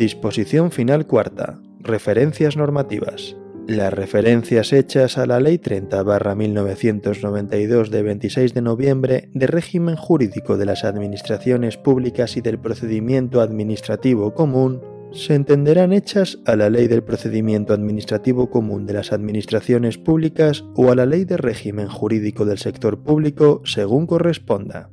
Disposición final cuarta. Referencias normativas. Las referencias hechas a la Ley 30-1992 de 26 de noviembre de régimen jurídico de las administraciones públicas y del procedimiento administrativo común se entenderán hechas a la Ley del Procedimiento Administrativo Común de las Administraciones Públicas o a la Ley de Régimen Jurídico del Sector Público según corresponda.